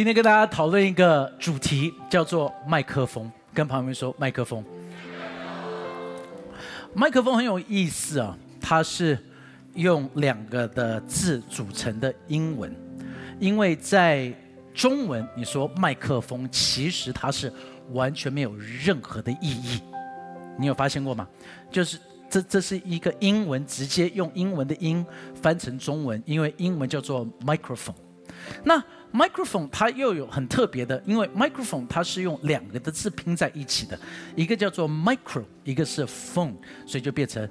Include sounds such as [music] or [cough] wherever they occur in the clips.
今天跟大家讨论一个主题，叫做麦克风。跟朋友们说，麦克风。麦克风很有意思啊，它是用两个的字组成的英文，因为在中文你说麦克风，其实它是完全没有任何的意义。你有发现过吗？就是这这是一个英文，直接用英文的音翻成中文，因为英文叫做 microphone。那 microphone 它又有很特别的，因为 microphone 它是用两个的字拼在一起的，一个叫做 micro，一个是 phone，所以就变成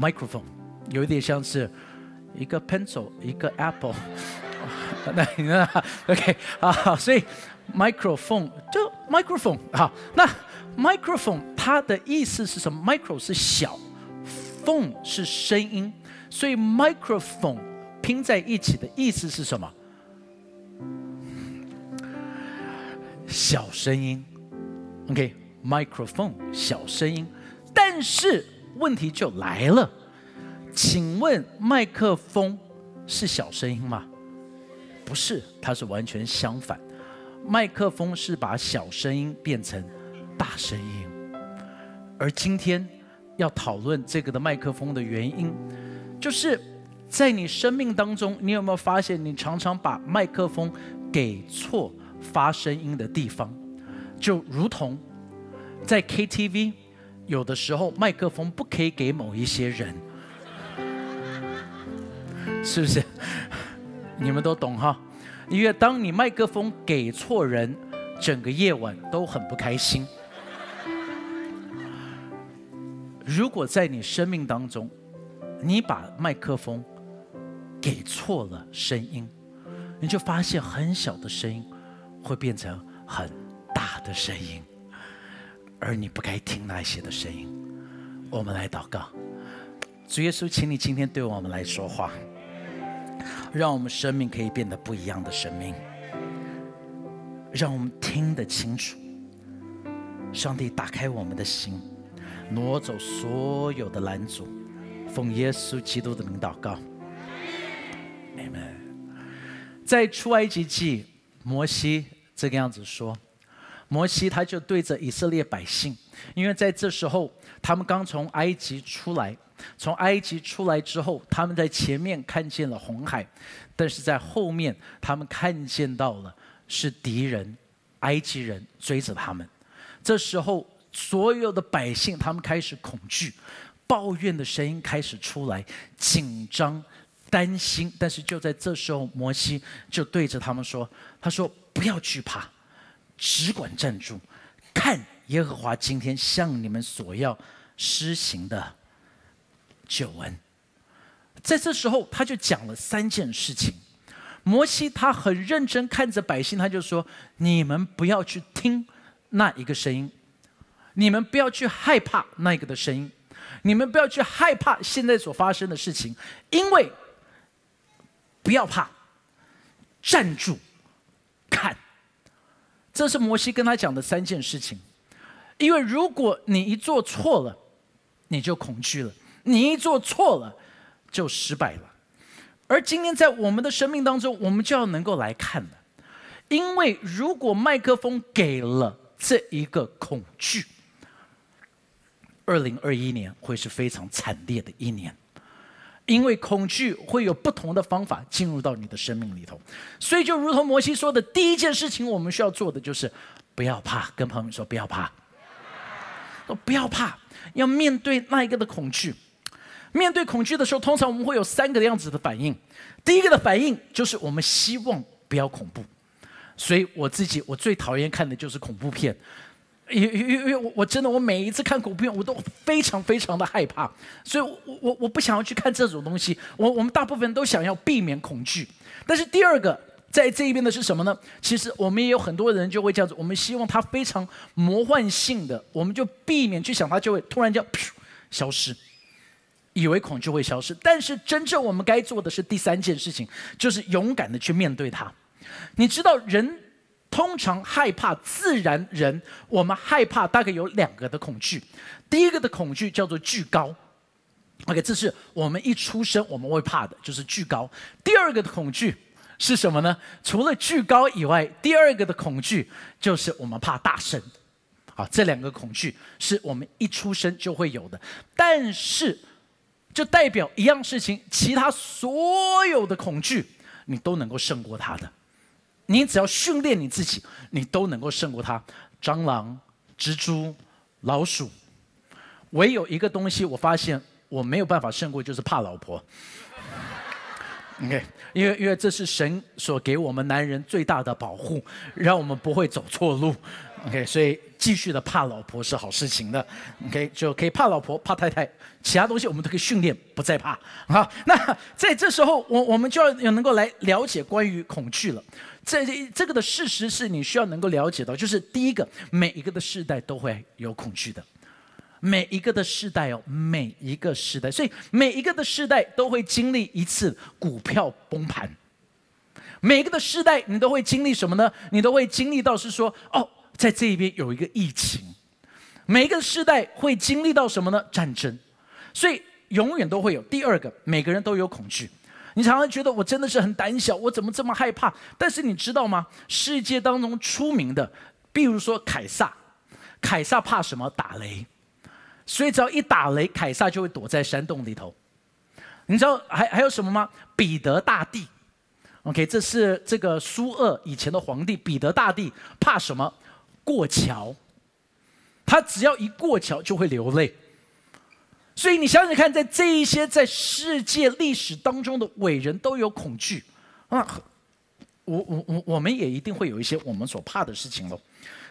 microphone，有一点像是一个 pencil，一个 apple。那 OK 啊，所以 microphone 就 microphone 好，那 microphone 它的意思是什么？micro 是小，phone 是声音，所以 microphone 拼在一起的意思是什么？小声音，OK，microphone 小声音，但是问题就来了，请问麦克风是小声音吗？不是，它是完全相反，麦克风是把小声音变成大声音，而今天要讨论这个的麦克风的原因，就是在你生命当中，你有没有发现，你常常把麦克风给错？发声音的地方，就如同在 KTV，有的时候麦克风不可以给某一些人，是不是？你们都懂哈？因为当你麦克风给错人，整个夜晚都很不开心。如果在你生命当中，你把麦克风给错了声音，你就发现很小的声音。会变成很大的声音，而你不该听那些的声音。我们来祷告，主耶稣，请你今天对我们来说话，让我们生命可以变得不一样的生命，让我们听得清楚。上帝，打开我们的心，挪走所有的拦阻，奉耶稣基督的名祷告。在出埃及记。摩西这个样子说，摩西他就对着以色列百姓，因为在这时候他们刚从埃及出来，从埃及出来之后，他们在前面看见了红海，但是在后面他们看见到了是敌人，埃及人追着他们。这时候所有的百姓他们开始恐惧，抱怨的声音开始出来，紧张。担心，但是就在这时候，摩西就对着他们说：“他说不要惧怕，只管站住，看耶和华今天向你们所要施行的救恩。”在这时候，他就讲了三件事情。摩西他很认真看着百姓，他就说：“你们不要去听那一个声音，你们不要去害怕那一个的声音，你们不要去害怕现在所发生的事情，因为。”不要怕，站住，看。这是摩西跟他讲的三件事情。因为如果你一做错了，你就恐惧了；你一做错了，就失败了。而今天在我们的生命当中，我们就要能够来看了。因为如果麦克风给了这一个恐惧，二零二一年会是非常惨烈的一年。因为恐惧会有不同的方法进入到你的生命里头，所以就如同摩西说的，第一件事情我们需要做的就是不要怕，跟朋友们说不要怕，不要怕，要面对那一个的恐惧。面对恐惧的时候，通常我们会有三个样子的反应。第一个的反应就是我们希望不要恐怖，所以我自己我最讨厌看的就是恐怖片。因因因为我我真的我每一次看恐怖片我都非常非常的害怕，所以我我我不想要去看这种东西。我我们大部分人都想要避免恐惧，但是第二个在这一边的是什么呢？其实我们也有很多人就会这样子，我们希望它非常魔幻性的，我们就避免去想它就会突然间消失，以为恐惧会消失。但是真正我们该做的是第三件事情，就是勇敢的去面对它。你知道人。通常害怕自然人，我们害怕大概有两个的恐惧。第一个的恐惧叫做惧高，OK，这是我们一出生我们会怕的，就是惧高。第二个的恐惧是什么呢？除了惧高以外，第二个的恐惧就是我们怕大声。好，这两个恐惧是我们一出生就会有的，但是就代表一样事情，其他所有的恐惧你都能够胜过它的。你只要训练你自己，你都能够胜过它。蟑螂、蜘蛛、老鼠，唯有一个东西我发现我没有办法胜过，就是怕老婆。[laughs] OK，因为因为这是神所给我们男人最大的保护，让我们不会走错路。OK，所以继续的怕老婆是好事情的。OK，就可以怕老婆、怕太太，其他东西我们都可以训练，不再怕。好，那在这时候，我我们就要有能够来了解关于恐惧了。这这个的事实是你需要能够了解到，就是第一个，每一个的世代都会有恐惧的。每一个的世代哦，每一个时代，所以每一个的世代都会经历一次股票崩盘。每一个的世代，你都会经历什么呢？你都会经历到是说，哦，在这一边有一个疫情。每一个世代会经历到什么呢？战争。所以永远都会有第二个，每个人都有恐惧。你常常觉得我真的是很胆小，我怎么这么害怕？但是你知道吗？世界当中出名的，比如说凯撒，凯撒怕什么？打雷。所以只要一打雷，凯撒就会躲在山洞里头。你知道还还有什么吗？彼得大帝，OK，这是这个苏俄以前的皇帝彼得大帝，怕什么？过桥。他只要一过桥就会流泪。所以你想想看，在这一些在世界历史当中的伟人都有恐惧啊。我我我我们也一定会有一些我们所怕的事情喽。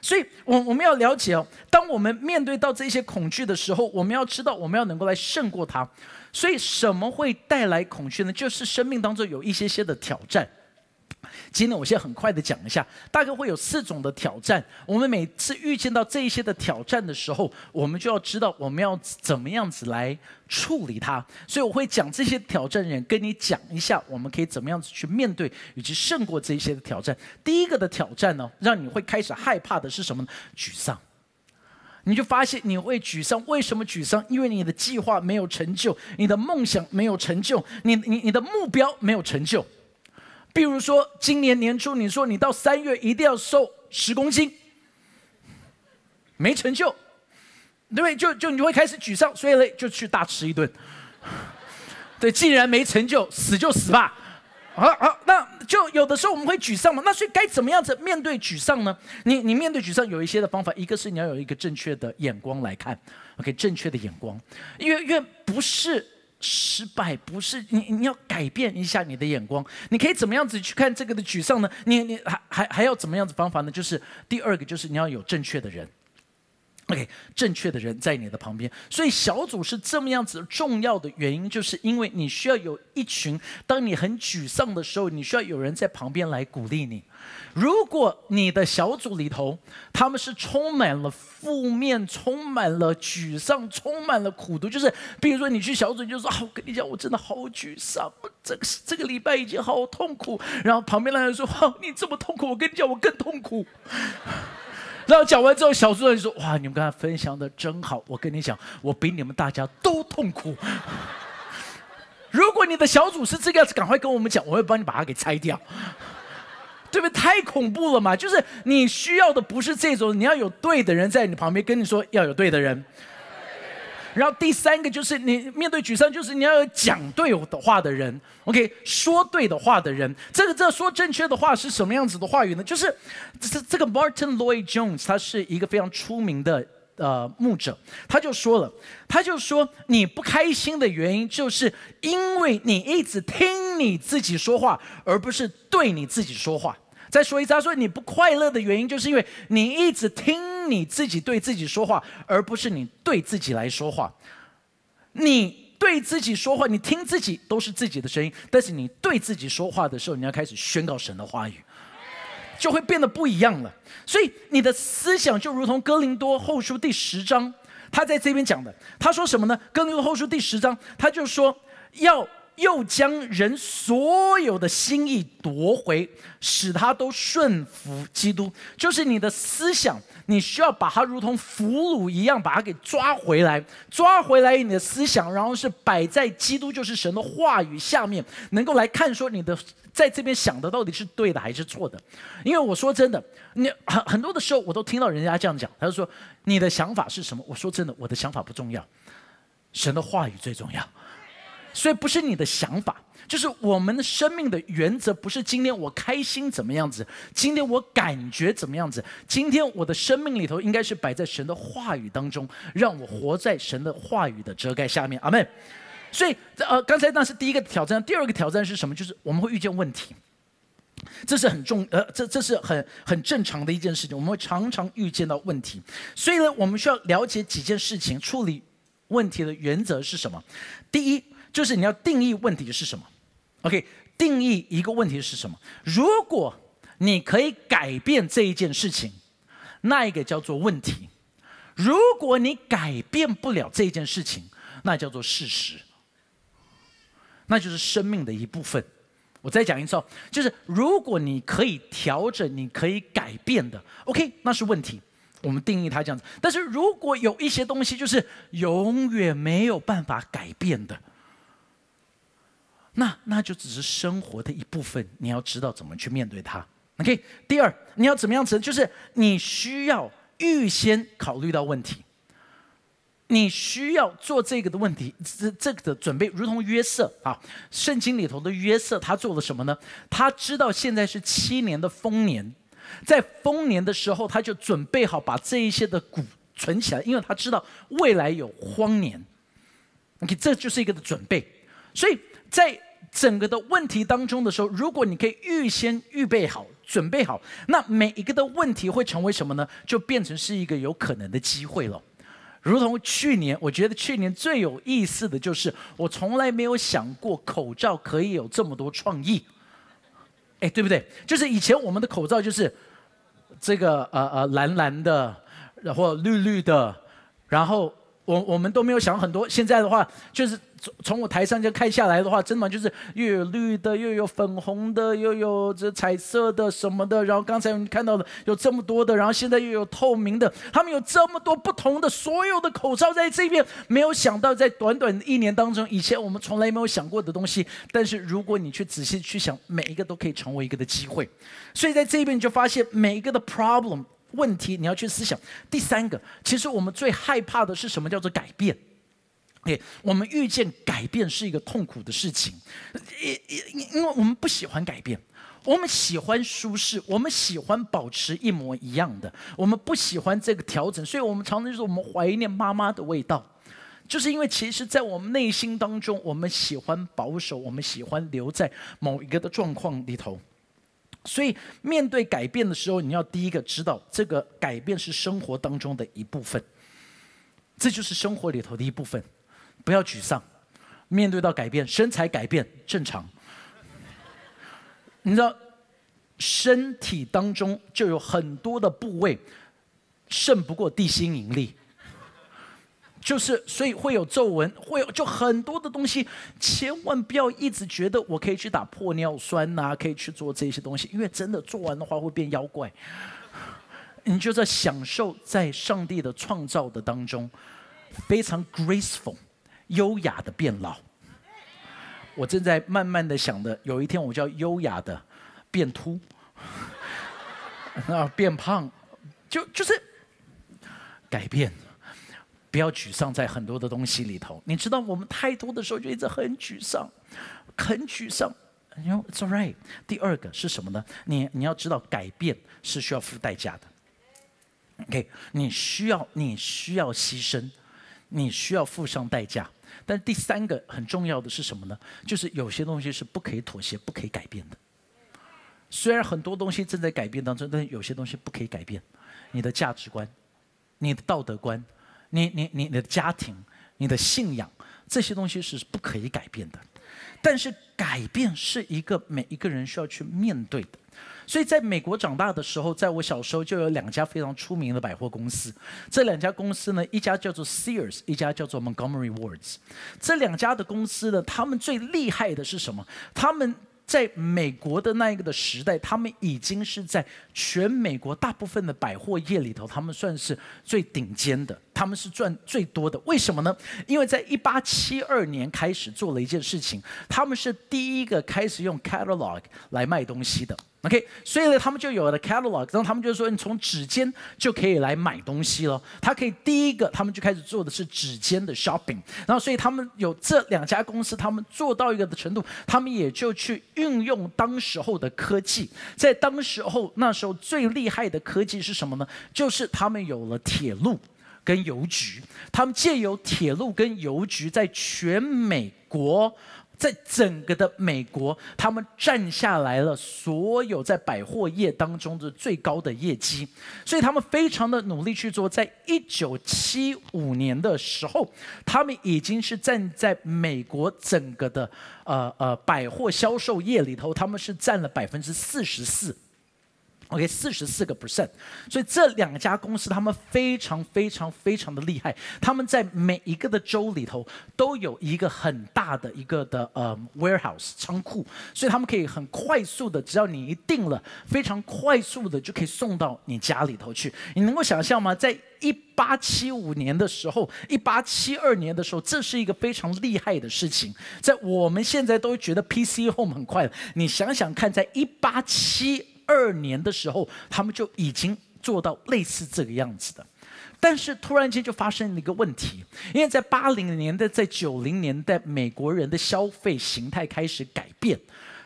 所以，我我们要了解哦，当我们面对到这些恐惧的时候，我们要知道，我们要能够来胜过它。所以，什么会带来恐惧呢？就是生命当中有一些些的挑战。今天我先很快的讲一下，大概会有四种的挑战。我们每次遇见到这一些的挑战的时候，我们就要知道我们要怎么样子来处理它。所以我会讲这些挑战人跟你讲一下，我们可以怎么样子去面对以及胜过这些的挑战。第一个的挑战呢，让你会开始害怕的是什么呢？沮丧。你就发现你会沮丧，为什么沮丧？因为你的计划没有成就，你的梦想没有成就，你你你的目标没有成就。比如说，今年年初你说你到三月一定要瘦十公斤，没成就，对不对？就就你会开始沮丧，所以呢就去大吃一顿。对，既然没成就，死就死吧。好好，那就有的时候我们会沮丧嘛。那所以该怎么样子面对沮丧呢？你你面对沮丧有一些的方法，一个是你要有一个正确的眼光来看，OK，正确的眼光，因为因为不是。失败不是你，你要改变一下你的眼光。你可以怎么样子去看这个的沮丧呢？你你还还还要怎么样子方法呢？就是第二个，就是你要有正确的人。OK，正确的人在你的旁边，所以小组是这么样子重要的原因，就是因为你需要有一群，当你很沮丧的时候，你需要有人在旁边来鼓励你。如果你的小组里头他们是充满了负面、充满了沮丧、充满了苦读，就是比如说你去小组，就说啊，我跟你讲，我真的好沮丧，这个这个礼拜已经好痛苦。然后旁边的人说，你这么痛苦，我跟你讲，我更痛苦。然后讲完之后，小主任说：“哇，你们刚才分享的真好，我跟你讲，我比你们大家都痛苦。[laughs] 如果你的小组是这个样子，赶快跟我们讲，我会帮你把它给拆掉，对不对？太恐怖了嘛！就是你需要的不是这种，你要有对的人在你旁边跟你说，要有对的人。”然后第三个就是你面对沮丧，就是你要有讲对的话的人，OK，说对的话的人。这个这说正确的话是什么样子的话语呢？就是这这个 Martin Lloyd Jones，他是一个非常出名的呃牧者，他就说了，他就说你不开心的原因，就是因为你一直听你自己说话，而不是对你自己说话。再说一次，他说你不快乐的原因，就是因为你一直听你自己对自己说话，而不是你对自己来说话。你对自己说话，你听自己都是自己的声音，但是你对自己说话的时候，你要开始宣告神的话语，就会变得不一样了。所以你的思想就如同哥林多后书第十章，他在这边讲的，他说什么呢？哥林多后书第十章，他就说要又将人所有的心意夺回，使他都顺服基督。就是你的思想，你需要把它如同俘虏一样，把它给抓回来，抓回来你的思想，然后是摆在基督，就是神的话语下面，能够来看说你的在这边想的到底是对的还是错的。因为我说真的，你很 [laughs] 很多的时候我都听到人家这样讲，他就说你的想法是什么？我说真的，我的想法不重要，神的话语最重要。所以不是你的想法，就是我们的生命的原则，不是今天我开心怎么样子，今天我感觉怎么样子，今天我的生命里头应该是摆在神的话语当中，让我活在神的话语的遮盖下面。阿门。所以，呃，刚才那是第一个挑战，第二个挑战是什么？就是我们会遇见问题，这是很重，呃，这这是很很正常的一件事情，我们会常常遇见到问题。所以呢，我们需要了解几件事情，处理问题的原则是什么？第一。就是你要定义问题是什么，OK？定义一个问题是什么？如果你可以改变这一件事情，那一个叫做问题；如果你改变不了这一件事情，那叫做事实，那就是生命的一部分。我再讲一次哦，就是如果你可以调整、你可以改变的，OK？那是问题，我们定义它这样子。但是如果有一些东西就是永远没有办法改变的，那那就只是生活的一部分，你要知道怎么去面对它。OK，第二，你要怎么样子？就是你需要预先考虑到问题，你需要做这个的问题，这这个的准备，如同约瑟啊，圣经里头的约瑟，他做了什么呢？他知道现在是七年的丰年，在丰年的时候，他就准备好把这一些的谷存起来，因为他知道未来有荒年。OK，这就是一个的准备，所以。在整个的问题当中的时候，如果你可以预先预备好、准备好，那每一个的问题会成为什么呢？就变成是一个有可能的机会了。如同去年，我觉得去年最有意思的就是，我从来没有想过口罩可以有这么多创意。哎，对不对？就是以前我们的口罩就是这个呃呃蓝蓝的，然后绿绿的，然后我我们都没有想很多。现在的话就是。从从我台上就看下来的话，真的就是又有绿的，又有粉红的，又有这彩色的什么的。然后刚才我们看到的有这么多的，然后现在又有透明的，他们有这么多不同的所有的口罩在这边。没有想到在短短的一年当中，以前我们从来没有想过的东西，但是如果你去仔细去想，每一个都可以成为一个的机会。所以在这边你就发现每一个的 problem 问题，你要去思想。第三个，其实我们最害怕的是什么？叫做改变。对我们遇见改变是一个痛苦的事情，因因因为我们不喜欢改变，我们喜欢舒适，我们喜欢保持一模一样的，我们不喜欢这个调整，所以我们常常就是我们怀念妈妈的味道，就是因为其实，在我们内心当中，我们喜欢保守，我们喜欢留在某一个的状况里头，所以面对改变的时候，你要第一个知道，这个改变是生活当中的一部分，这就是生活里头的一部分。不要沮丧，面对到改变，身材改变正常。你知道，身体当中就有很多的部位胜不过地心引力，就是所以会有皱纹，会有就很多的东西，千万不要一直觉得我可以去打破尿酸呐，可以去做这些东西，因为真的做完的话会变妖怪。[laughs] 你就在享受在上帝的创造的当中，非常 graceful。优雅的变老，我正在慢慢的想的，有一天我就要优雅的变秃，[laughs] 啊，变胖，就就是改变，不要沮丧在很多的东西里头。你知道，我们太多的时候就一直很沮丧，很沮丧。You know, it's alright。第二个是什么呢？你你要知道，改变是需要付代价的。OK，你需要你需要牺牲，你需要付上代价。但第三个很重要的是什么呢？就是有些东西是不可以妥协、不可以改变的。虽然很多东西正在改变当中，但有些东西不可以改变。你的价值观、你的道德观、你、你、你、的家庭、你的信仰，这些东西是不可以改变的。但是改变是一个每一个人需要去面对的。所以在美国长大的时候，在我小时候就有两家非常出名的百货公司。这两家公司呢，一家叫做 Sears，一家叫做 Montgomery Wards。这两家的公司呢，他们最厉害的是什么？他们在美国的那一个的时代，他们已经是在全美国大部分的百货业里头，他们算是最顶尖的，他们是赚最多的。为什么呢？因为在一八七二年开始做了一件事情，他们是第一个开始用 catalog 来卖东西的。OK，所以呢，他们就有了 catalog，然后他们就说，你从指尖就可以来买东西了。他可以第一个，他们就开始做的是指尖的 shopping，然后所以他们有这两家公司，他们做到一个的程度，他们也就去运用当时候的科技。在当时候那时候最厉害的科技是什么呢？就是他们有了铁路跟邮局，他们借由铁路跟邮局在全美国。在整个的美国，他们占下来了所有在百货业当中的最高的业绩，所以他们非常的努力去做。在一九七五年的时候，他们已经是站在美国整个的呃呃百货销售业里头，他们是占了百分之四十四。OK，四十四个 percent，所以这两家公司他们非常非常非常的厉害，他们在每一个的州里头都有一个很大的一个的呃 warehouse 仓库，所以他们可以很快速的，只要你一定了，非常快速的就可以送到你家里头去。你能够想象吗？在一八七五年的时候，一八七二年的时候，这是一个非常厉害的事情。在我们现在都觉得 PC Home 很快了，你想想看，在一八七。二年的时候，他们就已经做到类似这个样子的，但是突然间就发生了一个问题，因为在八零年代、在九零年代，美国人的消费形态开始改变，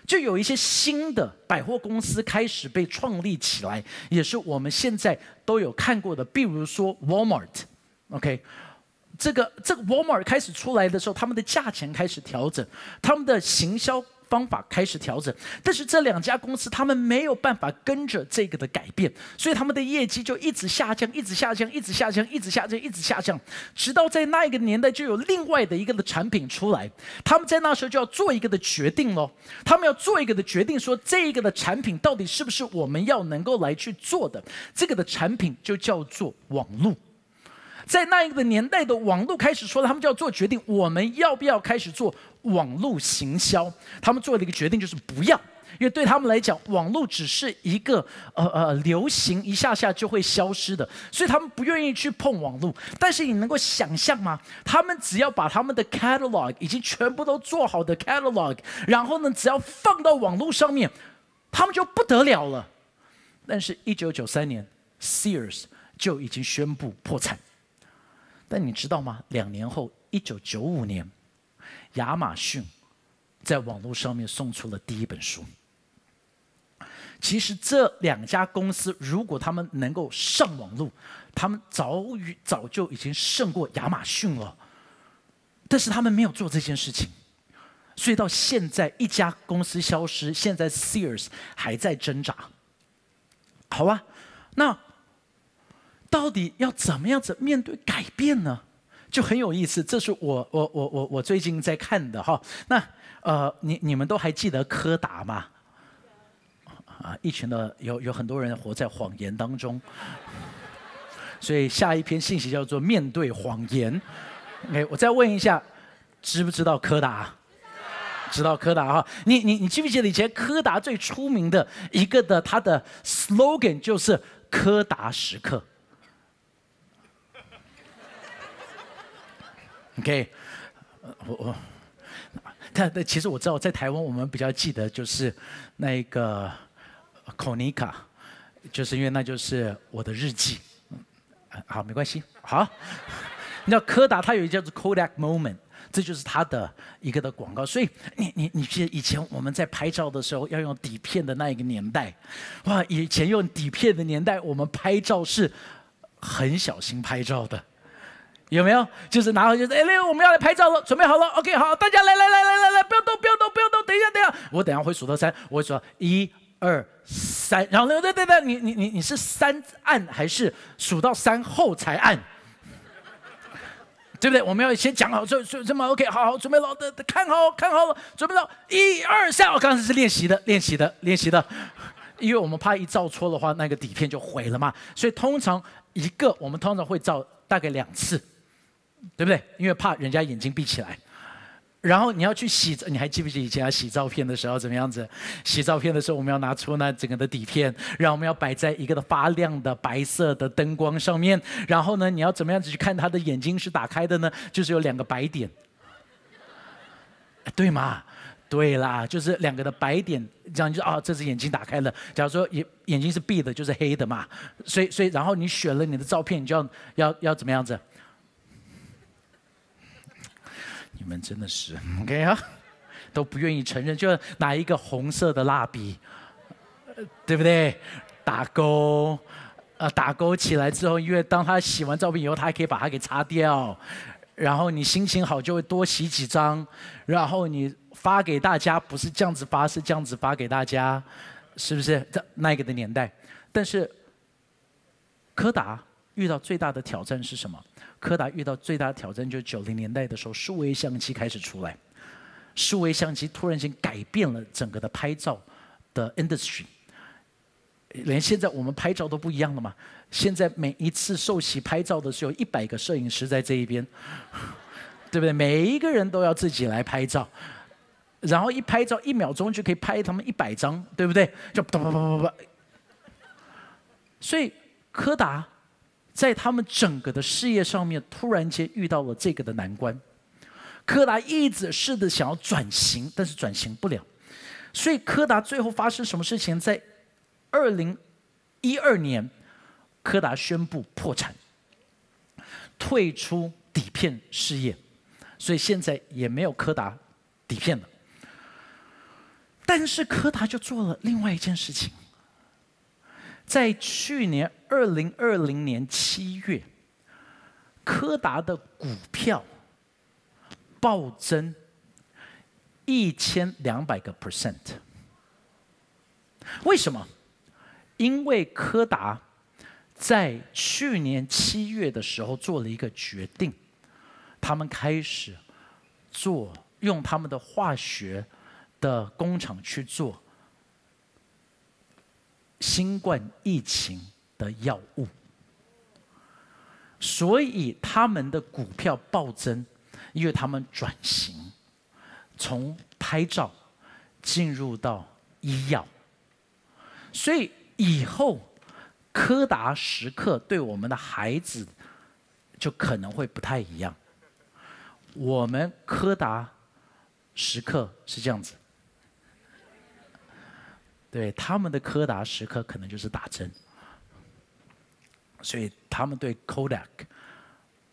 就有一些新的百货公司开始被创立起来，也是我们现在都有看过的，比如说 Walmart，OK，这个这个 Walmart 开始出来的时候，他们的价钱开始调整，他们的行销。方法开始调整，但是这两家公司他们没有办法跟着这个的改变，所以他们的业绩就一直下降，一直下降，一直下降，一直下降，一直下降，直到在那一个年代就有另外的一个的产品出来，他们在那时候就要做一个的决定喽，他们要做一个的决定，说这个的产品到底是不是我们要能够来去做的，这个的产品就叫做网络。在那一个年代的网络开始说了，他们就要做决定，我们要不要开始做网络行销？他们做了一个决定，就是不要，因为对他们来讲，网络只是一个呃呃流行，一下下就会消失的，所以他们不愿意去碰网络。但是你能够想象吗？他们只要把他们的 catalog 已经全部都做好的 catalog，然后呢，只要放到网络上面，他们就不得了了。但是，一九九三年，Sears 就已经宣布破产。但你知道吗？两年后，一九九五年，亚马逊在网络上面送出了第一本书。其实这两家公司，如果他们能够上网络，他们早于早就已经胜过亚马逊了。但是他们没有做这件事情，所以到现在一家公司消失，现在 Sears 还在挣扎。好吧，那。到底要怎么样子面对改变呢？就很有意思。这是我我我我我最近在看的哈。那呃，你你们都还记得柯达吗？啊，一群的有有很多人活在谎言当中。所以下一篇信息叫做面对谎言。哎，我再问一下，知不知道柯达？知道柯达哈？你你你记不记得以前柯达最出名的一个的它的 slogan 就是柯达时刻。OK，我我，但但其实我知道，在台湾我们比较记得就是那个 Konica，就是因为那就是我的日记。好，没关系。好，[laughs] 你知道柯达它有一个叫做 Kodak Moment，这就是它的一个的广告。所以你你你记得以前我们在拍照的时候要用底片的那一个年代，哇，以前用底片的年代，我们拍照是很小心拍照的。有没有？就是拿回就是哎，我们要来拍照了，准备好了，OK，好，大家来来来来来来，不要动，不要动，不要动，等一下，等一下，我等下会数到三，我会说一二三，然后呢对对对，你你你你是三按还是数到三后才按？对不对？我们要先讲好，这这这么 OK，好好准备了，的看好看好了，准备了，一二三，我刚才是练习的，练习的，练习的。因为我们怕一照错的话，那个底片就毁了嘛。所以通常一个我们通常会照大概两次，对不对？因为怕人家眼睛闭起来。然后你要去洗，你还记不记得以前要洗照片的时候怎么样子？洗照片的时候，我们要拿出那整个的底片，然后我们要摆在一个的发亮的白色的灯光上面。然后呢，你要怎么样子去看他的眼睛是打开的呢？就是有两个白点，对吗？对啦，就是两个的白点，这样就啊，这只眼睛打开了。假如说眼眼睛是闭的，就是黑的嘛。所以，所以然后你选了你的照片，你就要要要怎么样子？你们真的是。OK 啊，都不愿意承认，就拿一个红色的蜡笔，对不对？打勾，呃，打勾起来之后，因为当他洗完照片以后，他还可以把它给擦掉，然后你心情好就会多洗几张，然后你发给大家，不是这样子发，是这样子发给大家，是不是？这那个的年代，但是柯达遇到最大的挑战是什么？柯达遇到最大的挑战就是九零年代的时候，数位相机开始出来，数位相机突然间改变了整个的拍照的 industry，连现在我们拍照都不一样了嘛。现在每一次受洗拍照的时候，一百个摄影师在这一边，[laughs] 对不对？每一个人都要自己来拍照，然后一拍照一秒钟就可以拍他们一百张，对不对？就啪啪啪啪啪。所以柯达。在他们整个的事业上面，突然间遇到了这个的难关。柯达一直试着想要转型，但是转型不了。所以柯达最后发生什么事情？在二零一二年，柯达宣布破产，退出底片事业，所以现在也没有柯达底片了。但是柯达就做了另外一件事情。在去年二零二零年七月，柯达的股票暴增一千两百个 percent。为什么？因为柯达在去年七月的时候做了一个决定，他们开始做用他们的化学的工厂去做。新冠疫情的药物，所以他们的股票暴增，因为他们转型，从拍照进入到医药，所以以后柯达时刻对我们的孩子就可能会不太一样。我们柯达时刻是这样子。对他们的柯达时刻可能就是打针，所以他们对 Kodak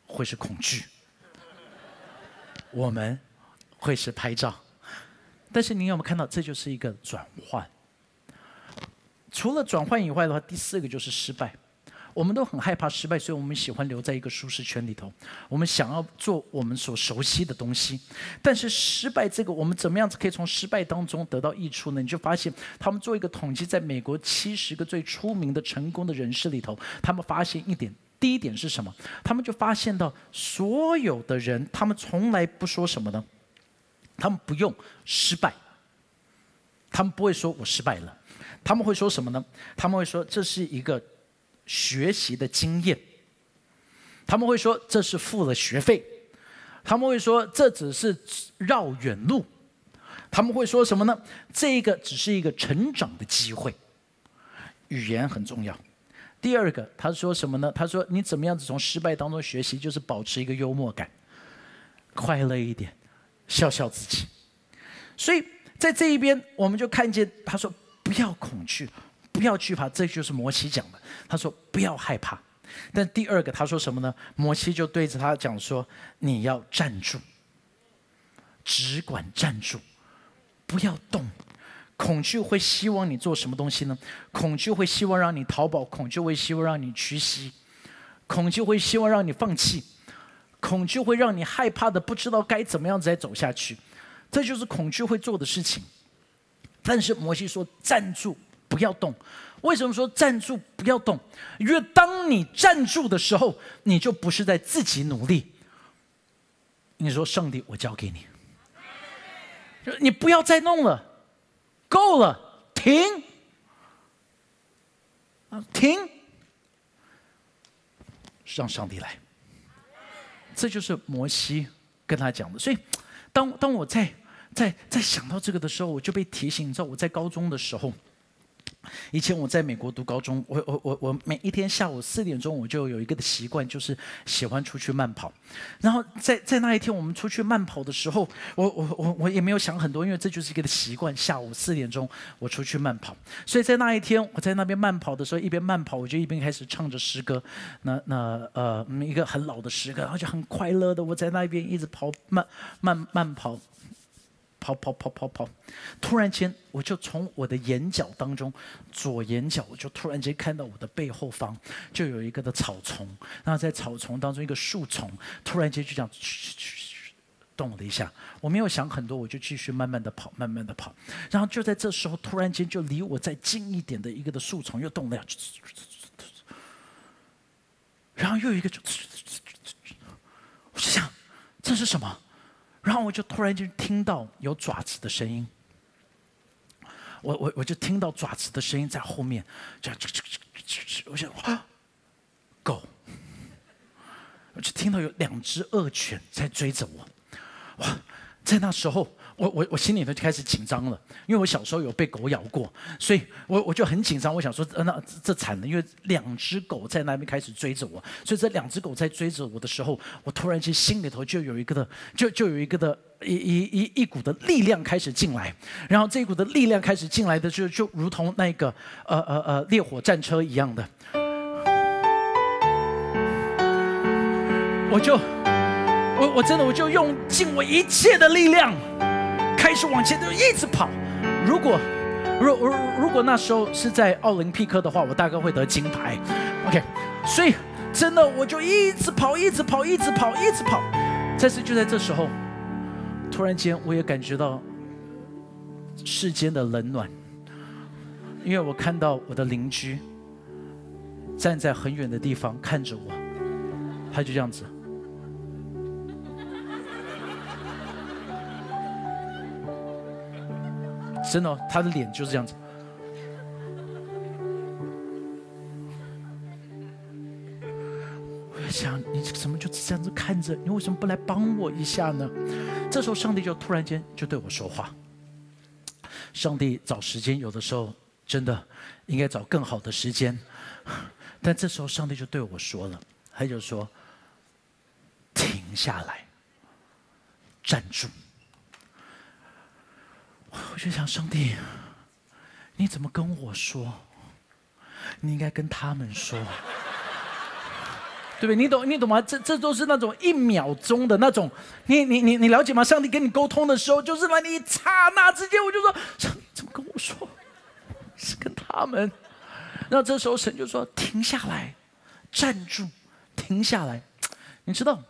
会是恐惧，我们会是拍照，但是您有没有看到，这就是一个转换？除了转换以外的话，第四个就是失败。我们都很害怕失败，所以我们喜欢留在一个舒适圈里头。我们想要做我们所熟悉的东西，但是失败这个，我们怎么样子可以从失败当中得到益处呢？你就发现，他们做一个统计，在美国七十个最出名的成功的人士里头，他们发现一点，第一点是什么？他们就发现到，所有的人，他们从来不说什么呢？他们不用失败，他们不会说我失败了，他们会说什么呢？他们会说这是一个。学习的经验，他们会说这是付了学费，他们会说这只是绕远路，他们会说什么呢？这个只是一个成长的机会。语言很重要。第二个，他说什么呢？他说你怎么样子从失败当中学习，就是保持一个幽默感，快乐一点，笑笑自己。所以在这一边，我们就看见他说不要恐惧。不要惧怕，这就是摩西讲的。他说不要害怕。但第二个他说什么呢？摩西就对着他讲说：“你要站住，只管站住，不要动。恐惧会希望你做什么东西呢？恐惧会希望让你逃跑，恐惧会希望让你屈膝，恐惧会希望让你放弃，恐惧会让你害怕的不知道该怎么样再走下去。这就是恐惧会做的事情。但是摩西说：站住。”不要动，为什么说站住不要动？因为当你站住的时候，你就不是在自己努力。你说上帝，我交给你，你不要再弄了，够了，停。啊，停，让上帝来。这就是摩西跟他讲的。所以，当当我在在在想到这个的时候，我就被提醒。你知道，我在高中的时候。以前我在美国读高中，我我我我每一天下午四点钟我就有一个的习惯，就是喜欢出去慢跑。然后在在那一天我们出去慢跑的时候，我我我我也没有想很多，因为这就是一个习惯。下午四点钟我出去慢跑，所以在那一天我在那边慢跑的时候，一边慢跑我就一边开始唱着诗歌。那那呃一个很老的诗歌，然后就很快乐的我在那边一直跑慢慢慢跑。跑跑跑跑跑，突然间，我就从我的眼角当中，左眼角，我就突然间看到我的背后方就有一个的草丛，然后在草丛当中一个树丛，突然间就这样动了一下。我没有想很多，我就继续慢慢的跑，慢慢的跑。然后就在这时候，突然间就离我再近一点的一个的树丛又动了，然后又一个，我就想这是什么？然后我就突然就听到有爪子的声音，我我我就听到爪子的声音在后面，这样，我想啊，狗，我就听到有两只恶犬在追着我，哇，在那时候。我我我心里头就开始紧张了，因为我小时候有被狗咬过，所以我我就很紧张。我想说，呃，那这惨了，因为两只狗在那边开始追着我，所以这两只狗在追着我的时候，我突然间心里头就有一个的，就就有一个的一一一一股的力量开始进来，然后这一股的力量开始进来的就就如同那个呃呃呃烈火战车一样的，我就我我真的我就用尽我一切的力量。开始往前就一直跑。如果，如如如果那时候是在奥林匹克的话，我大概会得金牌。OK，所以真的我就一直跑，一直跑，一直跑，一直跑。但是就在这时候，突然间我也感觉到世间的冷暖，因为我看到我的邻居站在很远的地方看着我，他就这样子。真的，他的脸就是这样子。我想，你怎么就这样子看着？你为什么不来帮我一下呢？这时候，上帝就突然间就对我说话。上帝找时间，有的时候真的应该找更好的时间，但这时候上帝就对我说了，他就说：“停下来，站住。”我就想，上帝，你怎么跟我说？你应该跟他们说，对不对？你懂，你懂吗？这这都是那种一秒钟的那种，你你你你了解吗？上帝跟你沟通的时候，就是那你刹那之间，我就说，上帝怎么跟我说？是跟他们。那这时候神就说：停下来，站住，停下来。你知道，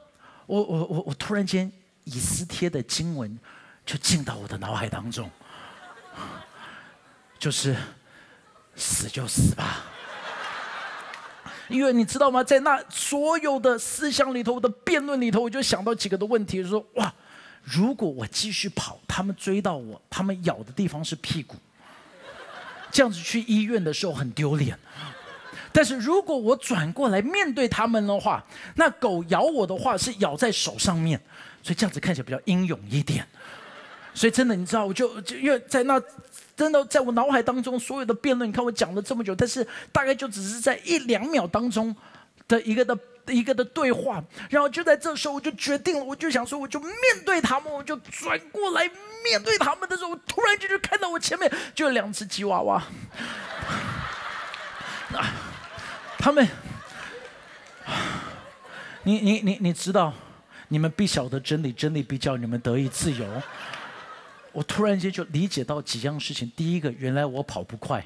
我我我我突然间以斯帖的经文。就进到我的脑海当中，[laughs] 就是死就死吧，因为你知道吗？在那所有的思想里头的辩论里头，我就想到几个的问题，说哇，如果我继续跑，他们追到我，他们咬的地方是屁股，这样子去医院的时候很丢脸。但是如果我转过来面对他们的话，那狗咬我的话是咬在手上面，所以这样子看起来比较英勇一点。所以真的，你知道，我就就因为在那，真的在我脑海当中所有的辩论，你看我讲了这么久，但是大概就只是在一两秒当中的一个的一个的对话，然后就在这时候，我就决定了，我就想说，我就面对他们，我就转过来面对他们的时候，我突然间就看到我前面就有两只吉娃娃，[sighs] 他们，[sighs] 你你你你知道，你们必晓得真理，真理必叫你们得以自由。我突然间就理解到几样事情。第一个，原来我跑不快，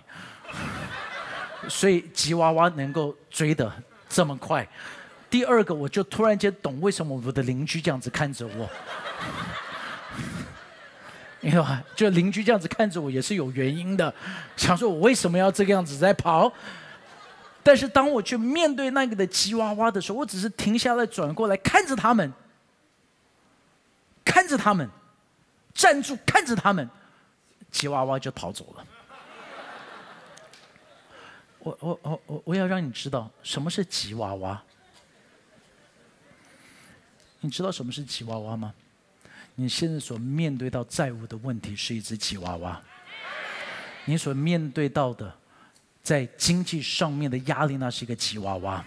[laughs] 所以吉娃娃能够追得这么快。第二个，我就突然间懂为什么我的邻居这样子看着我，[laughs] 你知道吧？就邻居这样子看着我也是有原因的，想说我为什么要这个样子在跑？但是当我去面对那个的吉娃娃的时候，我只是停下来，转过来看着他们，看着他们。站住，看着他们，吉娃娃就跑走了。我我我我我要让你知道什么是吉娃娃。你知道什么是吉娃娃吗？你现在所面对到债务的问题是一只吉娃娃。你所面对到的在经济上面的压力，那是一个吉娃娃。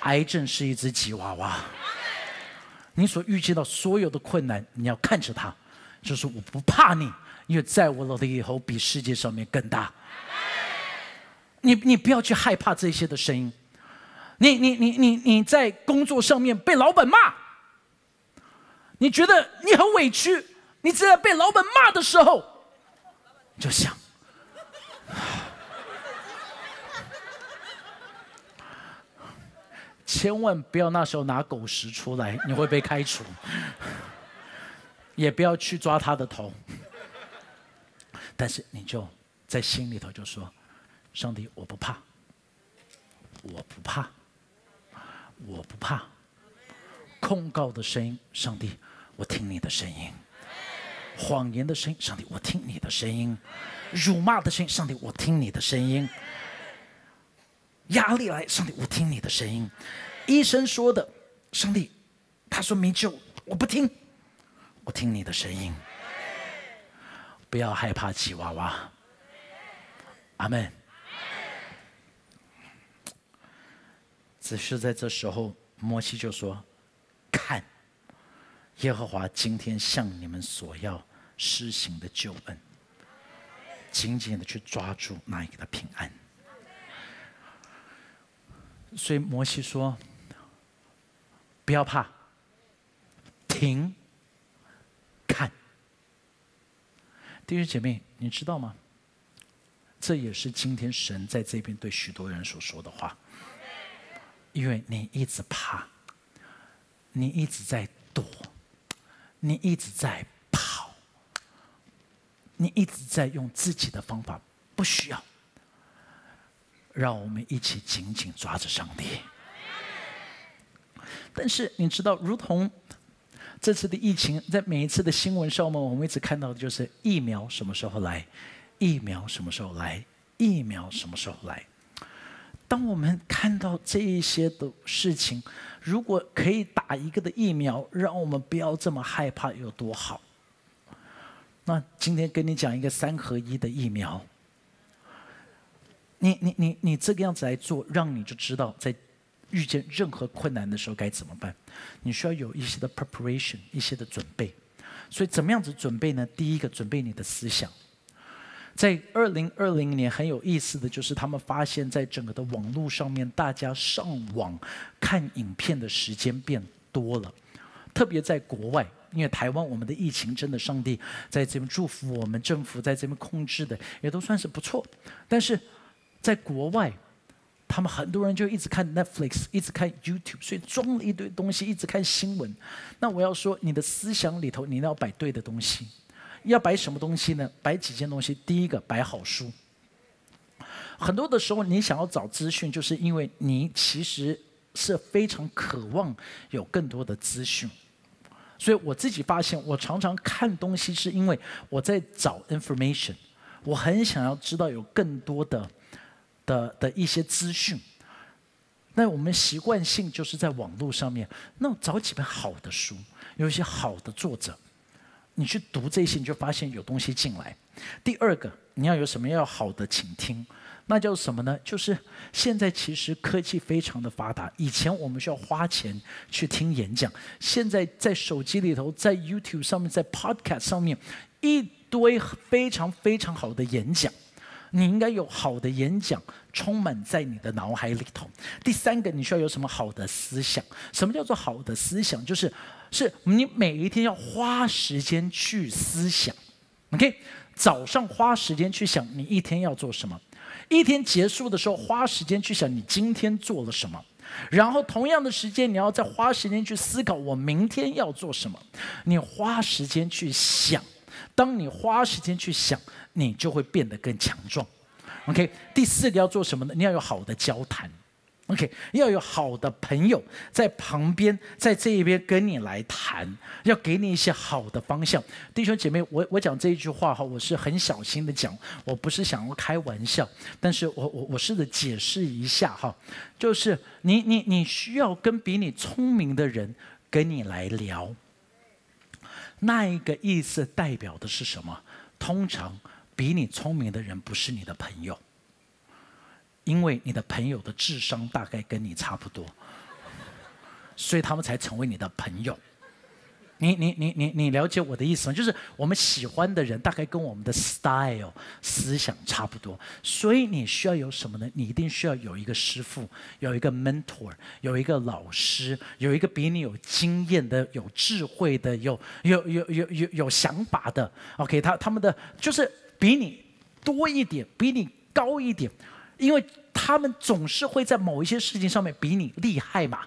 癌症是一只吉娃娃。你所预计到所有的困难，你要看着它，就是我不怕你，因为在我的以后比世界上面更大。你你不要去害怕这些的声音。你你你你你在工作上面被老板骂，你觉得你很委屈，你在被老板骂的时候，就想。[sighs] 千万不要那时候拿狗食出来，你会被开除。也不要去抓他的头，但是你就在心里头就说：“上帝，我不怕，我不怕，我不怕。”控告的声音，上帝，我听你的声音；谎言的声音，上帝，我听你的声音。辱骂的声音，上帝，我听你的声音；压力来，上帝，我听你的声音；医生说的，上帝，他说没救，我不听，我听你的声音。不要害怕吉娃娃，阿门。只是在这时候，摩西就说：“看，耶和华今天向你们所要施行的救恩。”紧紧的去抓住那一个的平安，所以摩西说：“不要怕，停，看。”弟兄姐妹，你知道吗？这也是今天神在这边对许多人所说的话，因为你一直怕，你一直在躲，你一直在跑。你一直在用自己的方法，不需要。让我们一起紧紧抓着上帝。但是你知道，如同这次的疫情，在每一次的新闻上面，我们一直看到的就是疫苗什么时候来，疫苗什么时候来，疫苗什么时候来。当我们看到这一些的事情，如果可以打一个的疫苗，让我们不要这么害怕，有多好。那今天跟你讲一个三合一的疫苗，你你你你这个样子来做，让你就知道在遇见任何困难的时候该怎么办。你需要有一些的 preparation，一些的准备。所以怎么样子准备呢？第一个，准备你的思想。在二零二零年很有意思的就是，他们发现，在整个的网络上面，大家上网看影片的时间变多了，特别在国外。因为台湾我们的疫情真的，上帝在这边祝福我们，政府在这边控制的也都算是不错。但是在国外，他们很多人就一直看 Netflix，一直看 YouTube，所以装了一堆东西，一直看新闻。那我要说，你的思想里头，你要摆对的东西，要摆什么东西呢？摆几件东西。第一个，摆好书。很多的时候，你想要找资讯，就是因为你其实是非常渴望有更多的资讯。所以我自己发现，我常常看东西是因为我在找 information，我很想要知道有更多的的的一些资讯。那我们习惯性就是在网络上面，那找几本好的书，有一些好的作者，你去读这些，你就发现有东西进来。第二个，你要有什么要好的倾听。那叫什么呢？就是现在其实科技非常的发达。以前我们需要花钱去听演讲，现在在手机里头，在 YouTube 上面，在 Podcast 上面，一堆非常非常好的演讲。你应该有好的演讲充满在你的脑海里头。第三个，你需要有什么好的思想？什么叫做好的思想？就是是你每一天要花时间去思想。OK，早上花时间去想你一天要做什么。一天结束的时候，花时间去想你今天做了什么，然后同样的时间，你要再花时间去思考我明天要做什么。你花时间去想，当你花时间去想，你就会变得更强壮。OK，第四个要做什么呢？你要有好的交谈。OK，要有好的朋友在旁边，在这一边跟你来谈，要给你一些好的方向。弟兄姐妹，我我讲这一句话哈，我是很小心的讲，我不是想要开玩笑，但是我我我试着解释一下哈，就是你你你需要跟比你聪明的人跟你来聊，那一个意思代表的是什么？通常比你聪明的人不是你的朋友。因为你的朋友的智商大概跟你差不多，所以他们才成为你的朋友。你你你你你了解我的意思吗？就是我们喜欢的人大概跟我们的 style 思想差不多，所以你需要有什么呢？你一定需要有一个师傅，有一个 mentor，有一个老师，有一个比你有经验的、有智慧的、有有有有有有想法的。OK，他他们的就是比你多一点，比你高一点。因为他们总是会在某一些事情上面比你厉害嘛，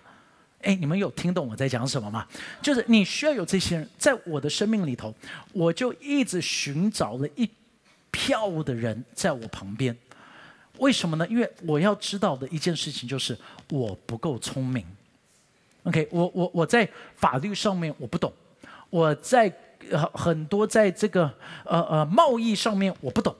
哎，你们有听懂我在讲什么吗？就是你需要有这些人，在我的生命里头，我就一直寻找了一票的人在我旁边。为什么呢？因为我要知道的一件事情就是我不够聪明。OK，我我我在法律上面我不懂，我在呃很多在这个呃呃贸易上面我不懂。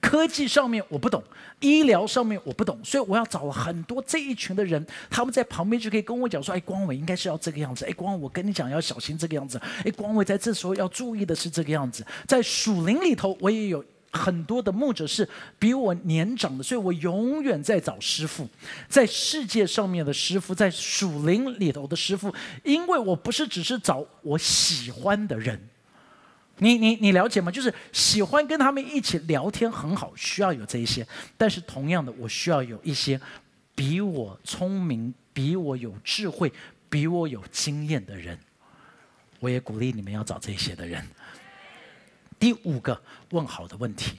科技上面我不懂，医疗上面我不懂，所以我要找很多这一群的人，他们在旁边就可以跟我讲说：“哎，光伟应该是要这个样子。”哎，光我跟你讲要小心这个样子。哎，光伟在这时候要注意的是这个样子。在属灵里头，我也有很多的牧者是比我年长的，所以我永远在找师傅，在世界上面的师傅，在属灵里头的师傅，因为我不是只是找我喜欢的人。你你你了解吗？就是喜欢跟他们一起聊天很好，需要有这一些。但是同样的，我需要有一些比我聪明、比我有智慧、比我有经验的人。我也鼓励你们要找这些的人。第五个问好的问题，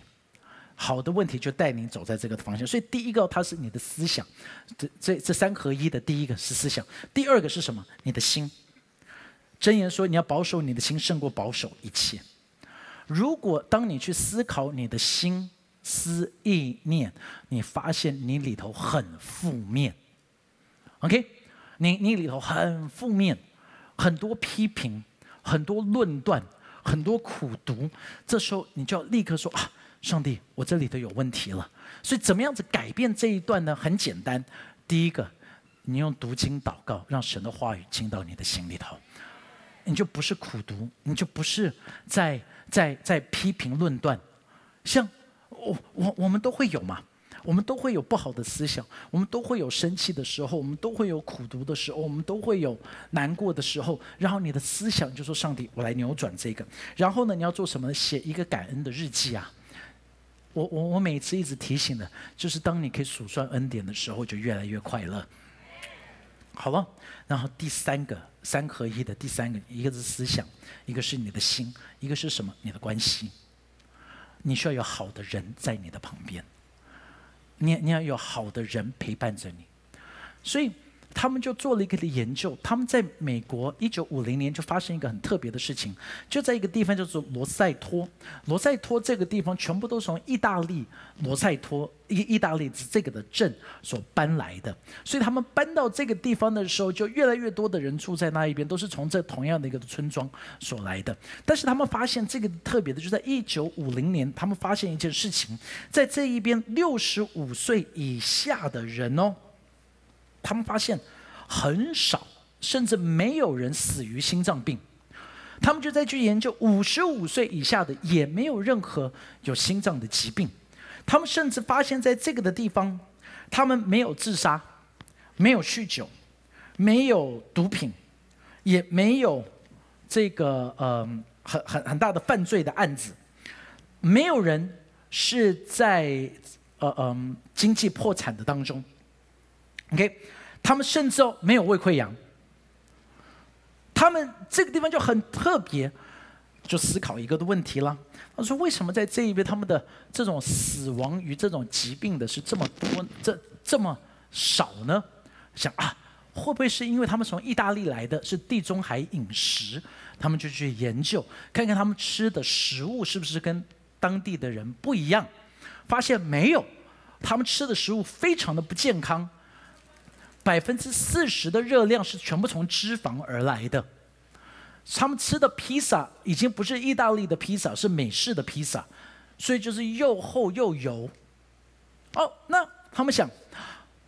好的问题就带你走在这个方向。所以第一个，它是你的思想，这这这三合一的第一个是思想，第二个是什么？你的心。箴言说：“你要保守你的心，胜过保守一切。”如果当你去思考你的心思意念，你发现你里头很负面，OK？你你里头很负面，很多批评，很多论断，很多苦读，这时候你就要立刻说：“啊，上帝，我这里头有问题了。”所以怎么样子改变这一段呢？很简单，第一个，你用读经祷告，让神的话语进到你的心里头。你就不是苦读，你就不是在在在批评论断，像我我我们都会有嘛，我们都会有不好的思想，我们都会有生气的时候，我们都会有苦读的时候，我们都会有难过的时候。然后你的思想就说：“上帝，我来扭转这个。”然后呢，你要做什么？写一个感恩的日记啊！我我我每次一直提醒的，就是当你可以数算恩典的时候，就越来越快乐。好了，然后第三个三合一的第三个，一个是思想，一个是你的心，一个是什么？你的关系。你需要有好的人在你的旁边，你你要有好的人陪伴着你，所以。他们就做了一个的研究，他们在美国一九五零年就发生一个很特别的事情，就在一个地方叫做罗塞托。罗塞托这个地方全部都从意大利罗塞托意意大利这个的镇所搬来的，所以他们搬到这个地方的时候，就越来越多的人住在那一边，都是从这同样的一个村庄所来的。但是他们发现这个特别的，就在一九五零年，他们发现一件事情，在这一边六十五岁以下的人哦。他们发现很少，甚至没有人死于心脏病。他们就在去研究五十五岁以下的，也没有任何有心脏的疾病。他们甚至发现，在这个的地方，他们没有自杀，没有酗酒，没有毒品，也没有这个呃很很很大的犯罪的案子。没有人是在呃嗯经济破产的当中。OK。他们甚至哦没有胃溃疡，他们这个地方就很特别，就思考一个的问题了。他说：“为什么在这一边，他们的这种死亡与这种疾病的是这么多，这这么少呢？”想啊，会不会是因为他们从意大利来的是地中海饮食？他们就去研究，看看他们吃的食物是不是跟当地的人不一样，发现没有，他们吃的食物非常的不健康。百分之四十的热量是全部从脂肪而来的。他们吃的披萨已经不是意大利的披萨，是美式的披萨，所以就是又厚又油。哦，那他们想，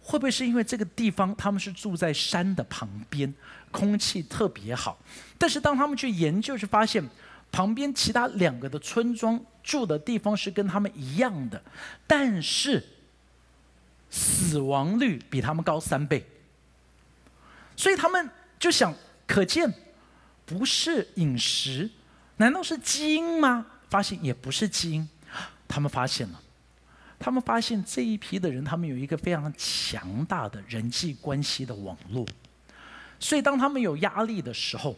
会不会是因为这个地方他们是住在山的旁边，空气特别好？但是当他们去研究，就发现旁边其他两个的村庄住的地方是跟他们一样的，但是死亡率比他们高三倍。所以他们就想，可见。不是饮食，难道是基因吗？发现也不是基因，他们发现了，他们发现这一批的人，他们有一个非常强大的人际关系的网络，所以当他们有压力的时候，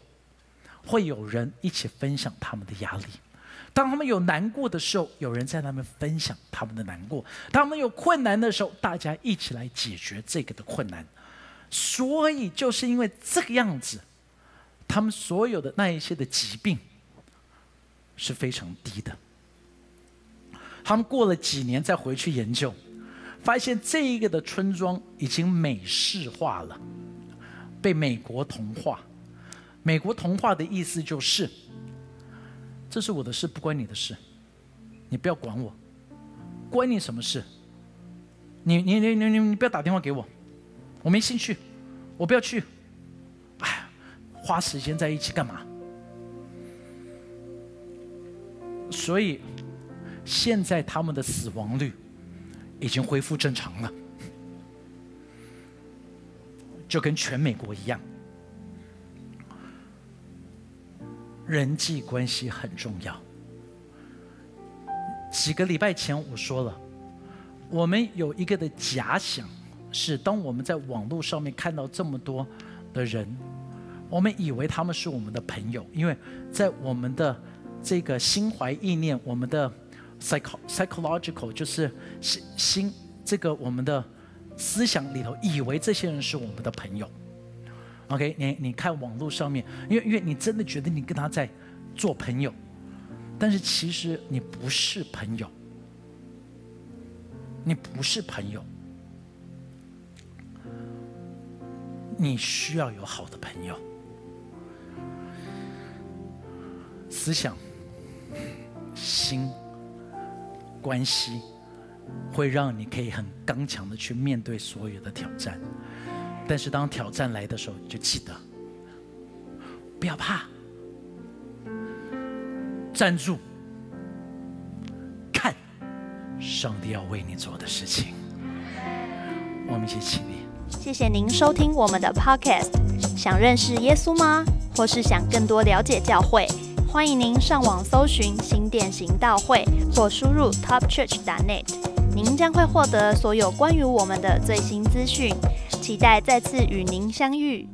会有人一起分享他们的压力；当他们有难过的时候，有人在那边分享他们的难过；当他们有困难的时候，大家一起来解决这个的困难。所以就是因为这个样子。他们所有的那一些的疾病是非常低的。他们过了几年再回去研究，发现这一个的村庄已经美式化了，被美国同化。美国同化的意思就是，这是我的事，不关你的事，你不要管我，关你什么事？你你你你你你不要打电话给我，我没兴趣，我不要去。哎花时间在一起干嘛？所以现在他们的死亡率已经恢复正常了，就跟全美国一样。人际关系很重要。几个礼拜前我说了，我们有一个的假想，是当我们在网络上面看到这么多的人。我们以为他们是我们的朋友，因为在我们的这个心怀意念，我们的 psych psychological 就是心心这个我们的思想里头，以为这些人是我们的朋友。OK，你你看网络上面，因为因为你真的觉得你跟他在做朋友，但是其实你不是朋友，你不是朋友，你需要有好的朋友。思想、心、关系，会让你可以很刚强的去面对所有的挑战。但是当挑战来的时候，就记得不要怕，站住，看上帝要为你做的事情。我们一起起立。谢谢您收听我们的 Podcast。想认识耶稣吗？或是想更多了解教会？欢迎您上网搜寻新店行道会，或输入 topchurch.net，您将会获得所有关于我们的最新资讯。期待再次与您相遇。